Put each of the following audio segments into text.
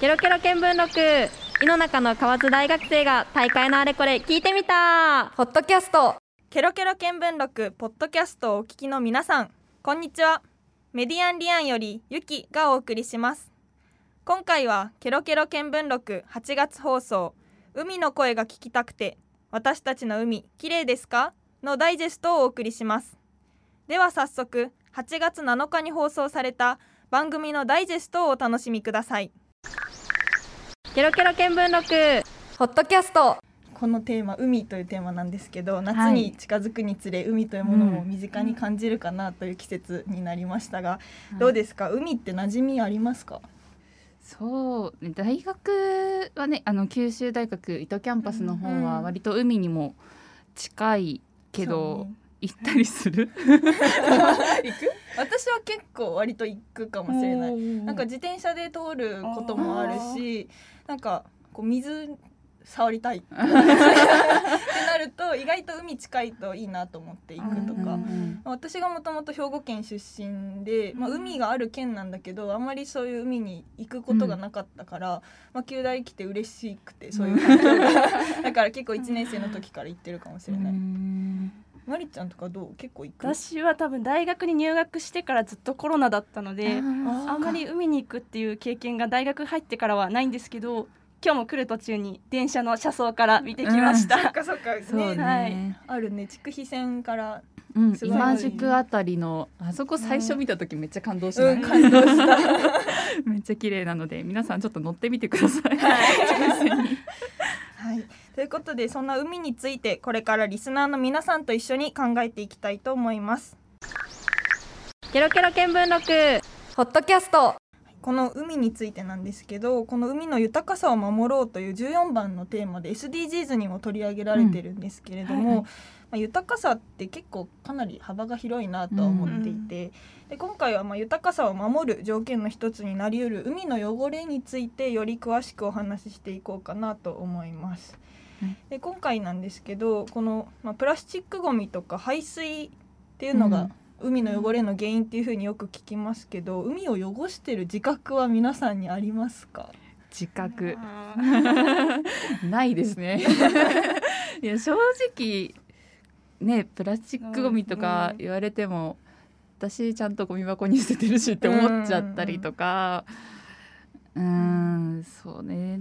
ケロケロ見聞録。井の中の河津大学生が大会のあれこれ聞いてみた。ポッドキャスト。ケロケロ見聞録ポッドキャストをお聞きの皆さん。こんにちは。メディアンリアンよりゆきがお送りします。今回はケロケロ見聞録8月放送。海の声が聞きたくて私たちの海綺麗ですか？のダイジェストをお送りします。では早速8月7日に放送された番組のダイジェストをお楽しみください。ケロケロ見聞録。ポッドキャスト。このテーマ海というテーマなんですけど夏に近づくにつれ海というものも身近に感じるかなという季節になりましたが、どうですか？海って馴染みありますか？そうね大学はねあの九州大学糸キャンパスの方は割と海にも近いけど、そうね。行ったりする。行く？私は結構割と行くかもしれない。ななんか自転車で通ることもあるしなんかこう水触りたい。ってなると意外と海近いといいなと思って行くとか、私がもともと兵庫県出身で、まあ、海がある県なんだけどあんまりそういう海に行くことがなかったから、まあ、旧大来て嬉しくてそういう だから結構1年生の時から行ってるかもしれない。まりちゃんとかどう？結構行く？私は多分大学に入学してからずっとコロナだったのであんまり海に行くっていう経験が大学入ってからはないんですけど今日も来る途中に電車の車窓から見てきまし そったた、かそっか。そうね、ねはい。あるね。筑肥線からうん、今宿あたりのあそこ最初見た時めっちゃ感動しない、うん。感動した。めっちゃ綺麗なので皆さんちょっと乗ってみてください。はい、ということでそんな海についてこれからリスナーの皆さんと一緒に考えていきたいと思います。ケロケロ見聞録。ポッドキャスト。この海についてなんですけどこの海の豊かさを守ろうという14番のテーマで SDGs にも取り上げられてるんですけれども、うんはいはい。まあ、豊かさって結構かなり幅が広いなとは思っていて、で今回はまあ豊かさを守る条件の一つになりうる海の汚れについてより詳しくお話ししていこうかなと思います。はいで今回なんですけどこの、まあ、プラスチックごみとか排水っていうのが、海の汚れの原因っていうふうによく聞きますけど海を汚してる自覚は皆さんにありますか？自覚 ないですね。いや正直ねプラスチックゴミとか言われても、私ちゃんとゴミ箱に捨ててるしって思っちゃったりとか。うーんそうね。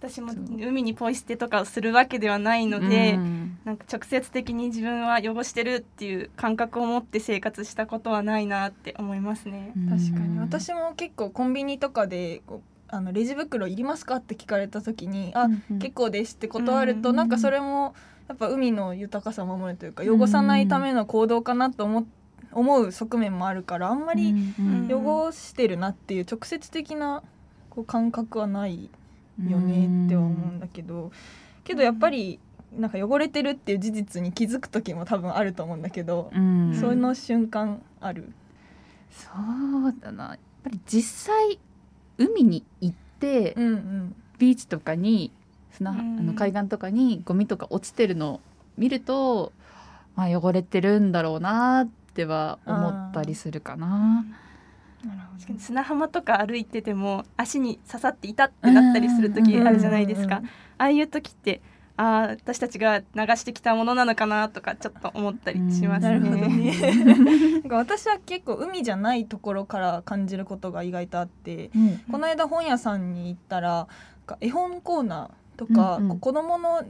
私も海にポイ捨てとかをするわけではないので、うん。なんか直接的に自分は汚してるっていう感覚を持って生活したことはないなって思いますね。確かに。うん私も結構コンビニとかでこうあのレジ袋いりますかって聞かれた時に「あ、うんうん。結構です」って断ると、うんなんかそれもやっぱ海の豊かさを守るというか汚さないための行動かなと思思う側面もあるからあんまりうんうん。汚してるなっていう直接的なこう感覚はないよねっては思うんだけどけどやっぱりなんか汚れてるっていう事実に気づく時も多分あると思うんだけど、うん。その瞬間ある。そうだな。やっぱり実際海に行って、うんうん。ビーチとかに砂、うん。あの海岸とかにゴミとか落ちてるのを見ると、まあ、汚れてるんだろうなっては思ったりするかな。確かに砂浜とか歩いてても足に刺さっていたってなったりする時あるじゃないですか。うんうんああいう時ってああ私たちが流してきたものなのかなとかちょっと思ったりしますなるほどね。ね。なんか私は結構海じゃないところから感じることが意外とあって、この間本屋さんに行ったら絵本コーナーとか、うんうん。子供の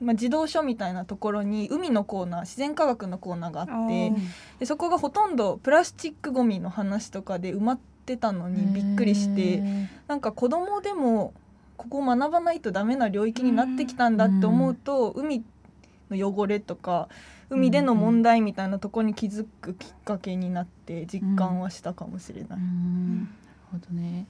まあ児童書みたいなところに海のコーナー自然科学のコーナーがあってでそこがほとんどプラスチックごみの話とかで埋まってたのにびっくりしてなんか子供でもここ学ばないとダメな領域になってきたんだって思うと、海の汚れとか海での問題みたいなところに気づくきっかけになって実感はしたかもしれない。うん。なるほどね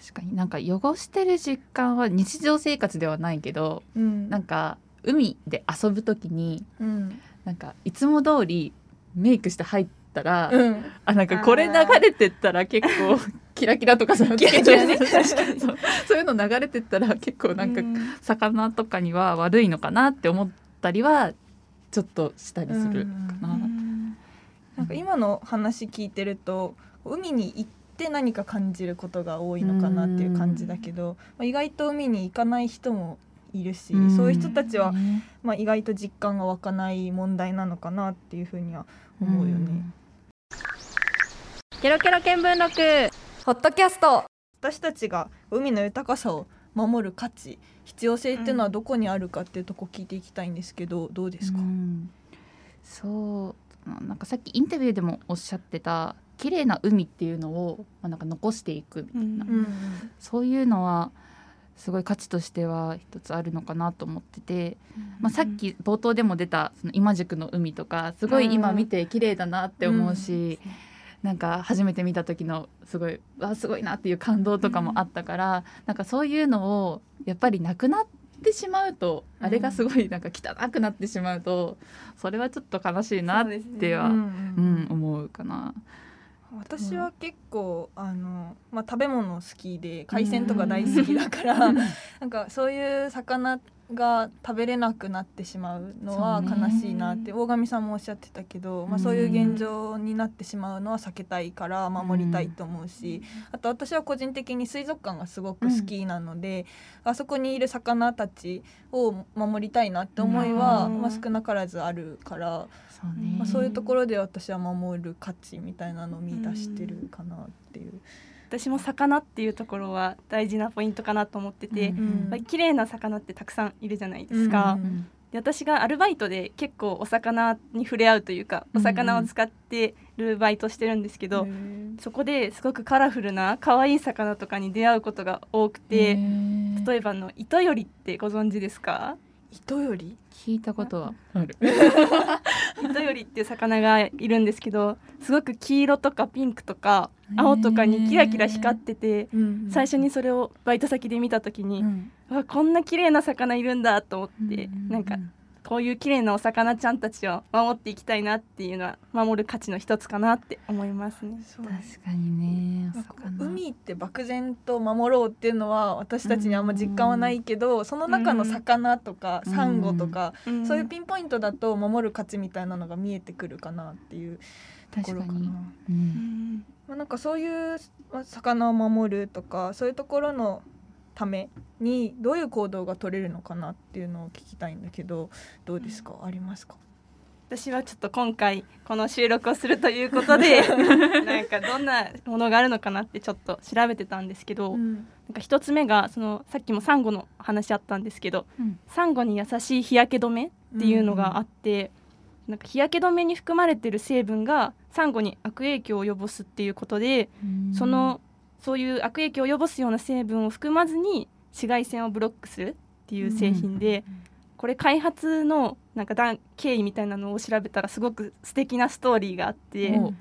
確かに。なんか汚してる実感は日常生活ではないけどうん。なんか海で遊ぶ時にうん。なんかいつも通りメイクして入ったら、うん。あなんかこれ流れてったら結構キラキラとかさ ね。そう。いうの流れてったら結構なんか魚とかには悪いのかなって思ったりはちょっとしたりするかな。なんか今の話聞いてると海に行っって何か感じることが多いのかなっていう感じだけど、まあ、意外と海に行かない人もいるし、そういう人たちは、まあ、意外と実感が湧かない問題なのかなっていうふうには思うよね。ケロケロ見聞録。ホットキャスト。私たちが海の豊かさを守る価値必要性っていうのはどこにあるかっていうとこ聞いていきたいんですけどどうですか、うん。そうなんかさっきインタビューでもおっしゃってた綺麗な海っていうのを、まあ、なんか残していくみたいな、うんそういうのはすごい価値としては一つあるのかなと思ってて、まあ、さっき冒頭でも出たその今宿の海とかすごい今見て綺麗だなって思うし、なんか初めて見た時のすごいわすごいなっていう感動とかもあったから、なんかそういうのをやっぱりなくなってしまうと、あれがすごいなんか汚くなってしまうとそれはちょっと悲しいなってはう、うんん思うかな。私は結構あの、まあ、食べ物好きで海鮮とか大好きだから、なんかそういう魚が食べれなくなってしまうのは悲しいなって大神さんもおっしゃってたけど、まあ、そういう現状になってしまうのは避けたいから守りたいと思うし、あと私は個人的に水族館がすごく好きなので、あそこにいる魚たちを守りたいなって思いは、うん。まあ、少なからずあるから。そうね。まあ、そういうところで私は守る価値みたいなのを見出してるかなっていう。私も魚っていうところは大事なポイントかなと思ってて、うんうん。まあ綺麗な魚ってたくさんいるじゃないですか、うんうんで私がアルバイトで結構お魚に触れ合うというかお魚を使ってるバイトしてるんですけど、そこですごくカラフルな可愛い魚とかに出会うことが多くて、例えばあの糸よりってご存知ですか？糸より聞いたことはある。糸よりっていう魚がいるんですけどすごく黄色とかピンクとか青とかにキラキラ光ってて最初にそれをバイト先で見た時に、うわこんな綺麗な魚いるんだと思って、なんかこういう綺麗なお魚ちゃんたちを守っていきたいなっていうのは守る価値の一つかなって思いますね。確かにね。海って漠然と守ろうっていうのは私たちにあんま実感はないけど、その中の魚とかうんサンゴとか、んそういうピンポイントだと守る価値みたいなのが見えてくるかなっていうところかな。確かに。ううんんまあ、なんかそういうまあ魚を守るとかそういうところのためにどういう行動が取れるのかなっていうのを聞きたいんだけどどうですか、ありますか？私はちょっと今回この収録をするということで なんかどんなものがあるのかなってちょっと調べてたんですけど、なんか一つ目がそのさっきもサンゴの話あったんですけどうん。サンゴに優しい日焼け止めっていうのがあって、なんか日焼け止めに含まれてる成分がサンゴに悪影響を及ぼすっていうことで、そのそういう悪影響を及ぼすような成分を含まずに紫外線をブロックするっていう製品で、これ開発のなんか段経緯みたいなのを調べたらすごく素敵なストーリーがあってお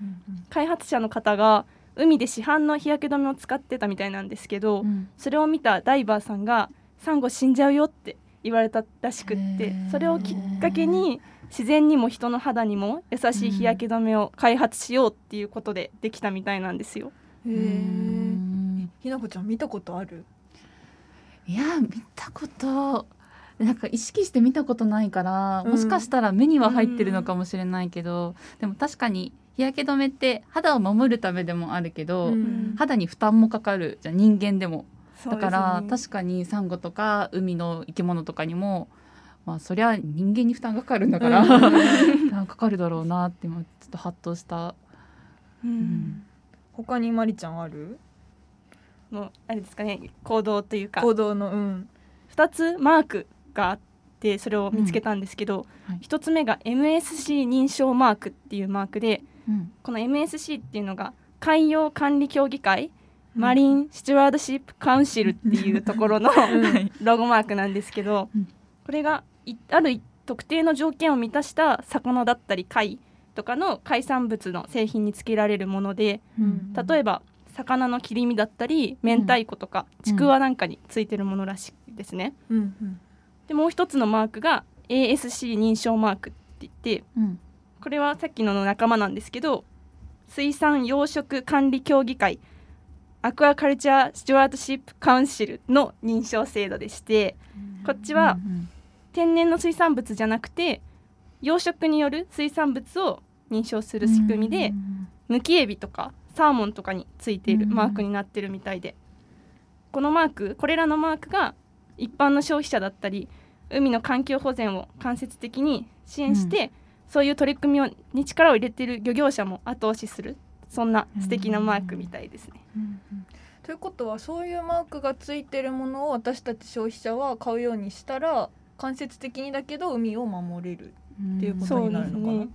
開発者の方が海で市販の日焼け止めを使ってたみたいなんですけど、うん。それを見たダイバーさんが「サンゴ死んじゃうよ」って言われたらしくっへてー。それをきっかけに自然にも人の肌にも優しい日焼け止めを開発しようっていうことでできたみたいなんですよ。えんひなこちゃん見たことある？いや見たこと。なんか意識して見たことないから、うん。もしかしたら目には入ってるのかもしれないけど、でも確かに日焼け止めって肌を守るためでもあるけど、うん。肌に負担もかかるじゃん人間でも。だから、確かにサンゴとか海の生き物とかにもまあそりゃ人間に負担がかかるんだから、負担かかるだろうなって今ちょっとハッとした、うん。うん他にまりちゃんある？のあれですかね行動というか。行動のうん。2つマークがあってそれを見つけたんですけど、はい。1つ目が MSC 認証マークっていうマークでうん。この MSC っていうのが海洋管理協議会、マリン・スチュワードシップ・カウンシルっていうところの ロゴマークなんですけど、うん。これがいある特定の条件を満たした魚だったり貝とかの海産物の製品につけられるものでうん。例えば魚の切り身だったり明太子とかちくわなんかについてるものらしいですね。うん。うん。でもう一つのマークが ASC 認証マークって言ってうん。これはさっきのの仲間なんですけど水産養殖管理協議会アクアカルチャー・スチュワートシップ・カウンシルの認証制度でしてこっちはうん。天然の水産物じゃなくて養殖による水産物を認証する仕組みでうん。むきエビとかサーモンとかについているうん。マークになってるみたいで、このマークこれらのマークが一般の消費者だったり海の環境保全を間接的に支援して、そういう取り組みをに力を入れている漁業者も後押しするそんな素敵なマークみたいですね。ということはそういうマークがついてるものを私たち消費者は買うようにしたら間接的にだけど海を守れるっていうことになるのかな。そうで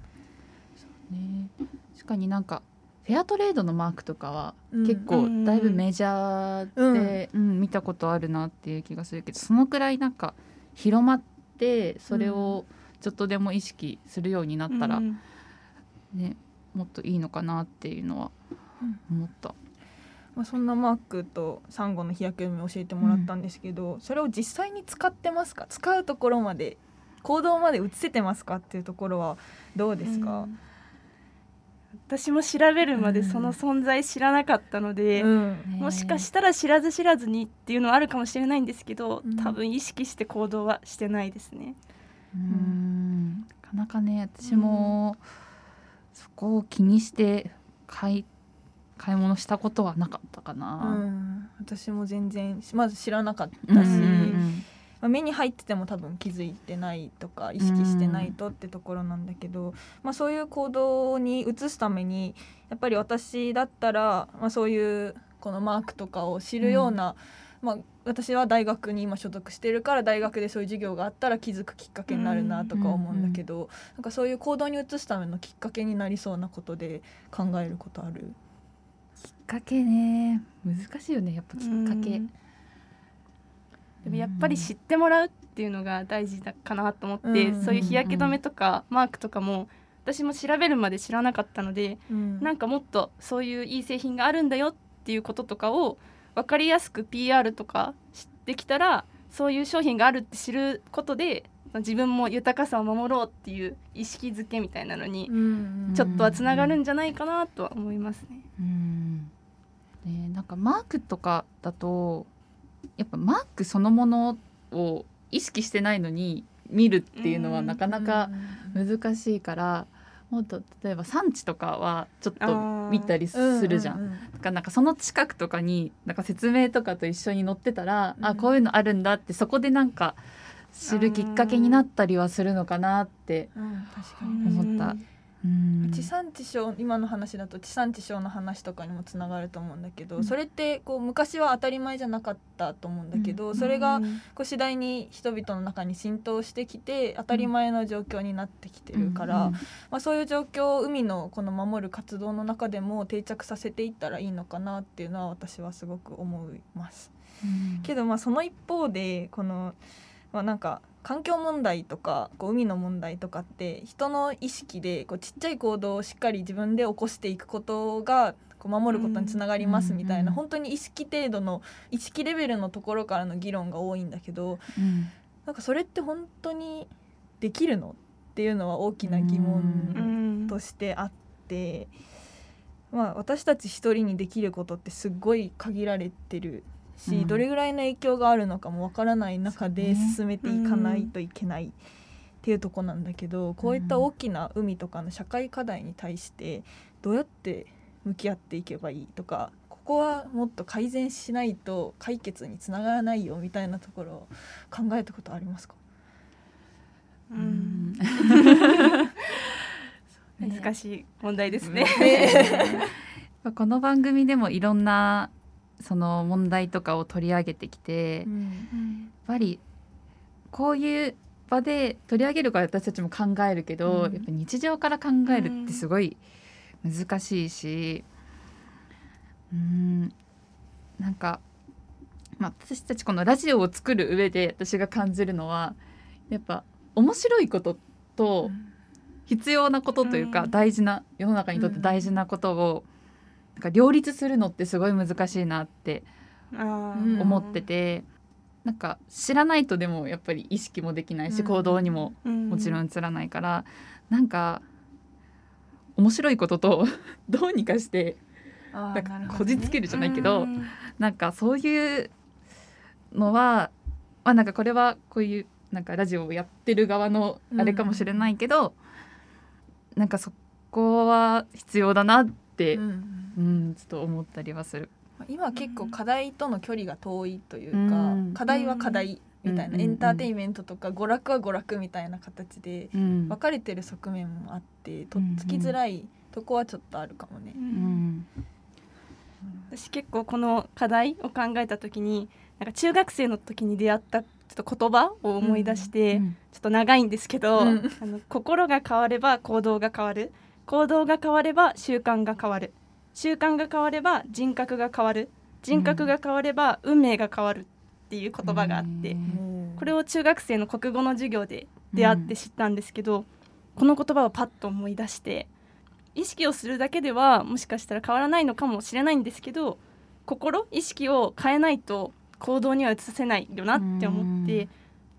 すね。ね。確かになんかフェアトレードのマークとかはうん。結構だいぶメジャーで、うん。見たことあるなっていう気がするけどそのくらいなんか広まってそれをちょっとでも意識するようになったら、うん。ねもっといいのかなっていうのは思った。まあ、そんなマークとサンゴの日焼け止めを教えてもらったんですけど、それを実際に使ってますか？使うところまで行動まで移せてますかっていうところはどうですか、うん。私も調べるまでその存在知らなかったので、うん。もしかしたら知らず知らずにっていうのはあるかもしれないんですけど、うん。多分意識して行動はしてないですね。うん。なかなかね私もそこを気にして買い買い物したことはなかったかうな。ん、私も全然まず知らなかっうんたし、うんまあ、目に入ってても多分気づいてないとか意識してないとってところなんだけど、まあ、そういう行動に移すためにやっぱり私だったら、まあ、そういうこのマークとかを知るような、まあ、私は大学に今所属してるから大学でそういう授業があったら気づくきっかけになるなとか思うんだけど、なんかそういう行動に移すためのきっかけになりそうなことで考えることある？きっかけね。難しいよね。やっぱきっかけ。うんでもやっぱり知ってもらうっていうのが大事だかなと思って、うんそういう日焼け止めとかマークとかも私も調べるまで知らなかったので、うん。なんかもっとそういういい製品があるんだよっていうこととかを分かりやすく PR とかしてきたらそういう商品があるって知ることで自分も豊かさを守ろうっていう意識づけみたいなのにうんちょっとはつながるんじゃないかなとは思いますね。うん。ね、なんかマークとかだとやっぱマークそのものを意識してないのに見るっていうのはうんなかなか難しいから、もっと例えば産地とかはちょっと見たりするじゃん。ううだからなんかその近くとかになんか説明とかと一緒に載ってたら、うんあこういうのあるんだってそこでなんか知るきっかけになったりはするのかなって思った。うん地産地消今の話だと地産地消の話とかにもつながると思うんだけど、うん。それってこう昔は当たり前じゃなかったと思うんだけど、うん。それがうんこう次第に人々の中に浸透してきて当たり前の状況になってきてるから、まあ、そういう状況を海のこの守る活動の中でも定着させていったらいいのかなっていうのは私はすごく思います。うん。けどまあその一方でこの、まあ、なんか環境問題とかこう海の問題とかって人の意識でこうちっちゃい行動をしっかり自分で起こしていくことがこう守ることにつながりますみたいな、うん本当に意識程度の意識レベルのところからの議論が多いんだけどうん。なんかそれって本当にできるのっていうのは大きな疑う問ん。としてあって、まあ、私たち一人にできることってすっごい限られてるし、うん。どれぐらいの影響があるのかもわからない中で進めていかないといけないっていうとこなんだけど、こういった大きな海とかの社会課題に対してどうやって向き合っていけばいいとかここはもっと改善しないと解決につながらないよみたいなところを考えたことありますか？うん。難しい問題ですね。うん この番組でもいろんなその問題とかを取り上げてきて、やっぱりこういう場で取り上げるから私たちも考えるけど、うん。やっぱ日常から考えるってすごい難しいしうん。なんか、まあ、私たちこのラジオを作る上で私が感じるのはやっぱ面白いことと必要なことというか、うん。大事な世の中にとって大事なことを、なんか両立するのってすごい難しいなってうん思ってて、なんか知らないとでもやっぱり意識もできないし、うん。行動にもももちろん映らないから、なんか面白いことと どうにかしてあなんかこじつけるじゃないけど、うん。なんかそういうのはまあなんかこれはこういうなんかラジオをやってる側のあれかもしれないけど、なんかそこは必要だなって、ううん。んちょっと思ったりはする。今結構課題との距離が遠いというか、うん。課題は課題みたいな、うんエンターテインメントとか娯楽は娯楽みたいな形でうん。分かれてる側面もあってとっつきづらいとこはちょっとあるかもね。うん私結構この課題を考えた時になんか中学生の時に出会ったちょっと言葉を思い出して、うん。ちょっと長いんですけど、うん。あの心が変われば行動が変わる行動が変われば習慣が変わる。習慣が変われば人格が変わる。人格が変われば運命が変わるっていう言葉があって、うん。これを中学生の国語の授業で出会って知ったんですけど、この言葉をパッと思い出して意識をするだけではもしかしたら変わらないのかもしれないんですけど心意識を変えないと行動には移せないよなって思って、うん。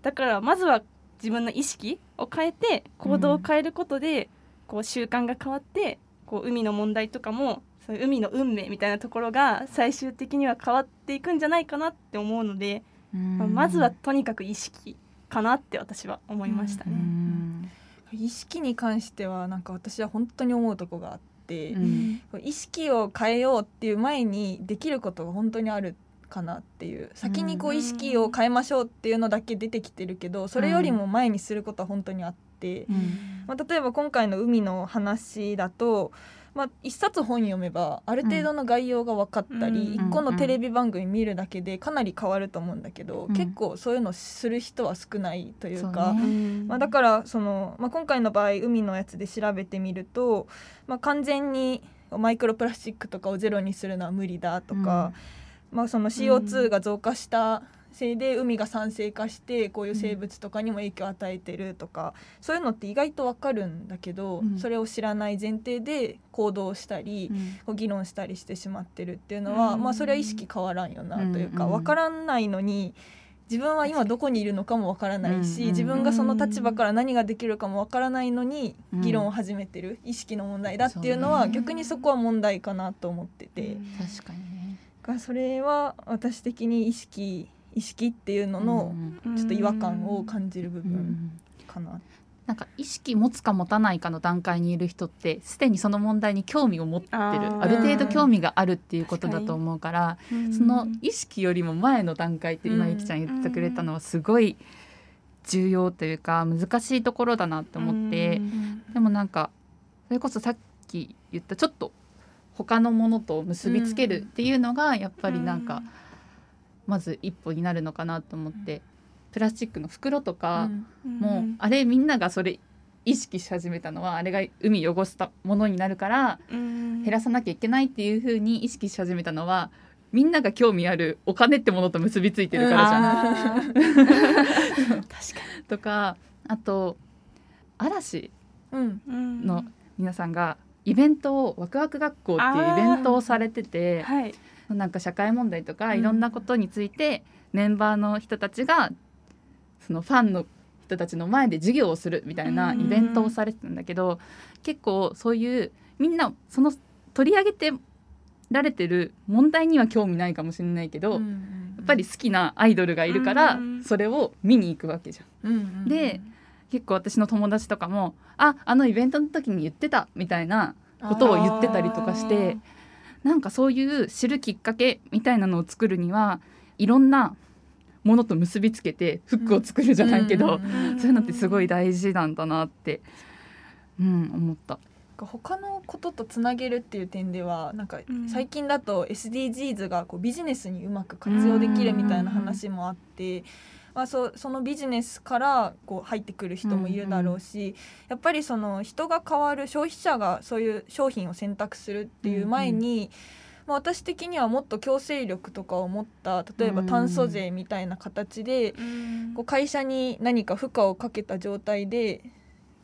だからまずは自分の意識を変えて行動を変えることで、こう習慣が変わってこう海の問題とかもそういう海の運命みたいなところが最終的には変わっていくんじゃないかなって思うので、まあまずはとにかく意識かなって私は思いましたうね。ん。意識に関してはなんか私は本当に思うとこがあって、うん。意識を変えようっていう前にできることが本当にあるかなっていう先にこううん。意識を変えましょうっていうのだけ出てきてるけどそれよりも前にすることは本当にあって、まあ、例えば今回の海の話だと、まあ、一冊本読めばある程度の概要が分かったり、うん。一個のテレビ番組見るだけでかなり変わると思うんだけど、うん。結構そういうのする人は少ないというか。ね。うん。まあ、だからその、まあ、今回の場合海のやつで調べてみると、まあ、完全にマイクロプラスチックとかをゼロにするのは無理だとか、まあ、その CO2 が増加したせいで海が酸性化してこういう生物とかにも影響を与えてるとか、そういうのって意外とわかるんだけど、うん。それを知らない前提で行動したり、こう議論したりしてしまってるっていうのは、うん。まあそれは意識変わらんよなというか、うん。分からないのに自分は今どこにいるのかも分からないし、うん。自分がその立場から何ができるかも分からないのにうん。議論を始めてる、意識の問題だっていうのは逆にそこは問題かなと思ってて、確かにね。それは私的に意識意識っていうののうんちょっと違和感を感じる部分うんかな。なんか意識持つか持たないかの段階にいる人ってすでにその問題に興味を持ってる。ある程度興味があるっていうことだと思うからうんその意識よりも前の段階って今うんゆきちゃん言ってくれたのはすごい重要というか難しいところだなって思ってうん。でもなんかそれこそさっき言ったちょっと他のものと結びつけるっていうのがやっぱりなんかまず一歩になるのかなと思ってプラスチックの袋とかうん。もうあれみんながそれ意識し始めたのはあれが海汚したものになるからうん。減らさなきゃいけないっていう風に意識し始めたのはみんなが興味あるお金ってものと結びついてるからじゃん。確かとかあと嵐の皆さんがイベントをワクワク学校っていうイベントをされててはいなんか社会問題とかうん。いろんなことについてメンバーの人たちがそのファンの人たちの前で授業をするみたいなイベントをされてたんだけど結構そういうみんなその取り上げてられてる問題には興味ないかもしれないけど、やっぱり好きなアイドルがいるからうんそれを見に行くわけじゃん。で結構私の友達とかも「ああのイベントの時に言ってた」みたいなことを言ってたりとかしてなんかそういう知るきっかけみたいなのを作るにはいろんなものと結びつけてフックを作るじゃないけど、うんそういうのってすごい大事なんだなって、うん、思った。他のこととつなげるっていう点ではなんかうん。最近だと SDGs がこうビジネスにうまく活用できるみたいな話もあって、まあ、そそのビジネスからこう入ってくる人もいるだろうし、やっぱりその人が変わる消費者がそういう商品を選択するっていう前に、まあ、私的にはもっと強制力とかを持った例えば炭素税みたいな形で、こう会社に何か負荷をかけた状態で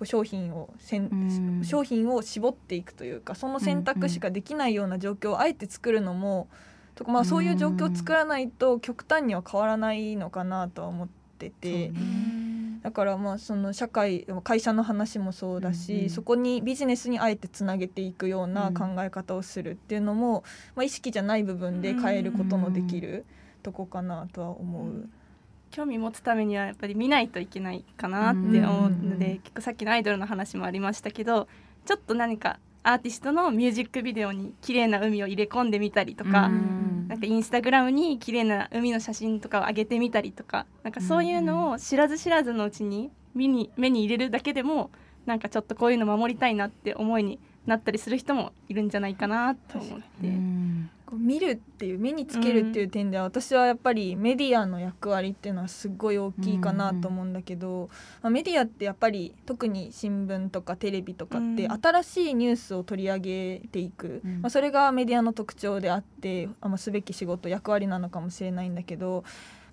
商品をせん、うん。商品を絞っていくというかその選択しかできないような状況をあえて作るのも、とかまあ、そういう状況を作らないと極端には変わらないのかなとは思ってて。だからまあその社会会社の話もそうだし、うんうんそこにビジネスにあえてつなげていくような考え方をするっていうのも、まあ、意識じゃない部分で変えることのできるとこかなとは思う。興味持つためにはやっぱり見ないといけないかなって思うので、うん。結構さっきのアイドルの話もありましたけどちょっと何かアーティストのミュージックビデオに綺麗な海を入れ込んでみたりとか、うん。なんかインスタグラムに綺麗な海の写真とかを上げてみたりとかなんかそういうのを知らず知らずのうちに目に目に入れるだけでもなんかちょっとこういうの守りたいなって思いになったりする人もいるんじゃないかなと思って。うんこう見るっていう目につけるっていう点では、私はやっぱりメディアの役割っていうのはすごい大きいかなと思うんだけど、まあ、メディアってやっぱり特に新聞とかテレビとかってうん。新しいニュースを取り上げていく、うん。まあ、それがメディアの特徴であってあ、まあ、すべき仕事役割なのかもしれないんだけど、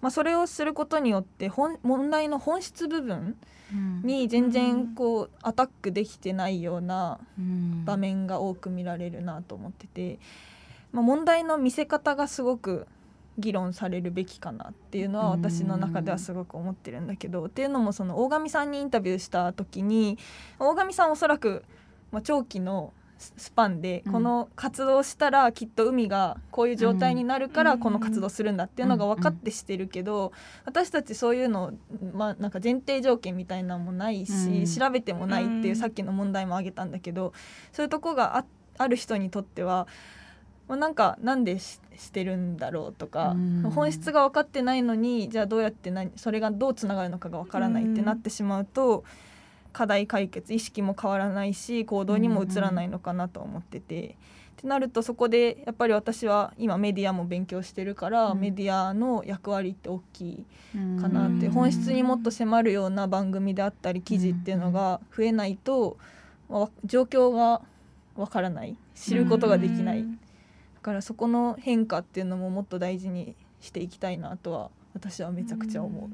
まあ、それをすることによって本問題の本質部分に全然こうアタックできてないようなうん。場面が多く見られるなと思ってて、まあ、問題の見せ方がすごく議論されるべきかなっていうのは私の中ではすごく思ってるんだけどっていうのもその大神さんにインタビューした時に大神さんおそらく、まあ、長期のススパンでうん。この活動したらきっと海がこういう状態になるからうん。この活動するんだっていうのが分かってしてるけど私たちそういうのまあなんか前提条件みたいなのもないし、うん。調べてもないっていううん。さっきの問題も挙げたんだけどそういうとこがあある人にとっては、まあ、なんかなんでししてるんだろうとか、うん。本質が分かってないのにじゃあどうやって何それがどうつながるのかが分からないってなってしまうと、課題解決意識も変わらないし行動にも移らないのかなと思ってて。ってなるとそこでやっぱり私は今メディアも勉強してるから、うん。メディアの役割って大きいかかなって、うん本質にもっと迫るような番組であったり記事っていうのが増えないと、まあ状況がわからない。知ることができない、からそこの変化っていうのももっと大事にしていきたいなとは私はめちゃくちゃ思う。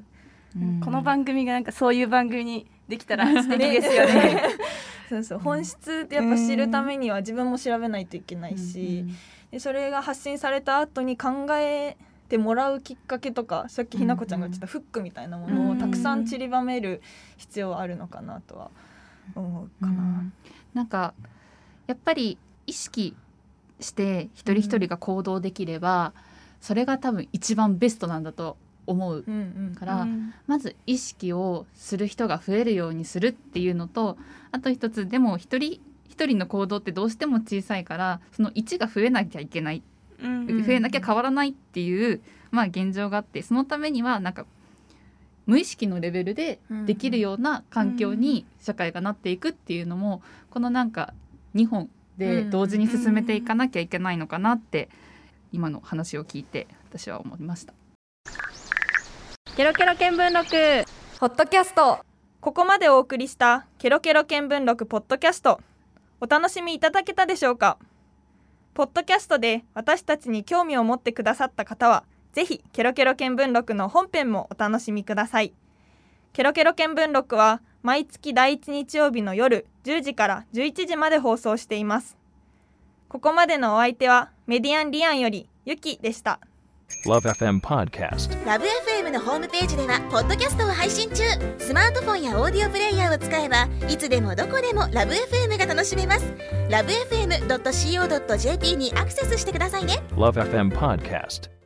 この番組がなんかそういう番組にできたら 素敵ですよね。そうそう本質ってやっぱ知るためには自分も調べないといけないし、でそれが発信された後に考えてもらうきっかけとかさっきひなこちゃんが言ってたフックみたいなものをたくさん散りばめる必要はあるのかなとは思うかな。うんなんかやっぱり意識して一人一人が行動できれば、それが多分一番ベストなんだと思ううんうん。から、うん。まず意識をする人が増えるようにするっていうのとあと一つでも一人一人の行動ってどうしても小さいからその1が増えなきゃいけない。うん増えなきゃ変わらないっていう、まあ、現状があってそのためにはなんか無意識のレベルでできるような環境に社会がなっていくっていうのもこのなんか2本で同時に進めていかなきゃいけないのかなって今の話を聞いて私は思いました。ケロケロ見聞録。ホットキャスト。ここまでお送りしたケロケロ見聞録ポッドキャスト。お楽しみいただけたでしょうか？ポッドキャストで私たちに興味を持ってくださった方はぜひケロケロ見聞録の本編もお楽しみください。ケロケロ見聞録は毎月第1日曜日の夜10時から11時まで放送しています。ここまでのお相手はメディアンリアンよりゆきでした。Love FM Podcast. ラブ f m のホームページではポッドキャストを配信中。スマートフォンやオーディオプレイヤーを使えばいつでもどこでもラブ f m が楽しめます。ラブ FM.co.jp にアクセスしてくださいね。Love FM Podcast.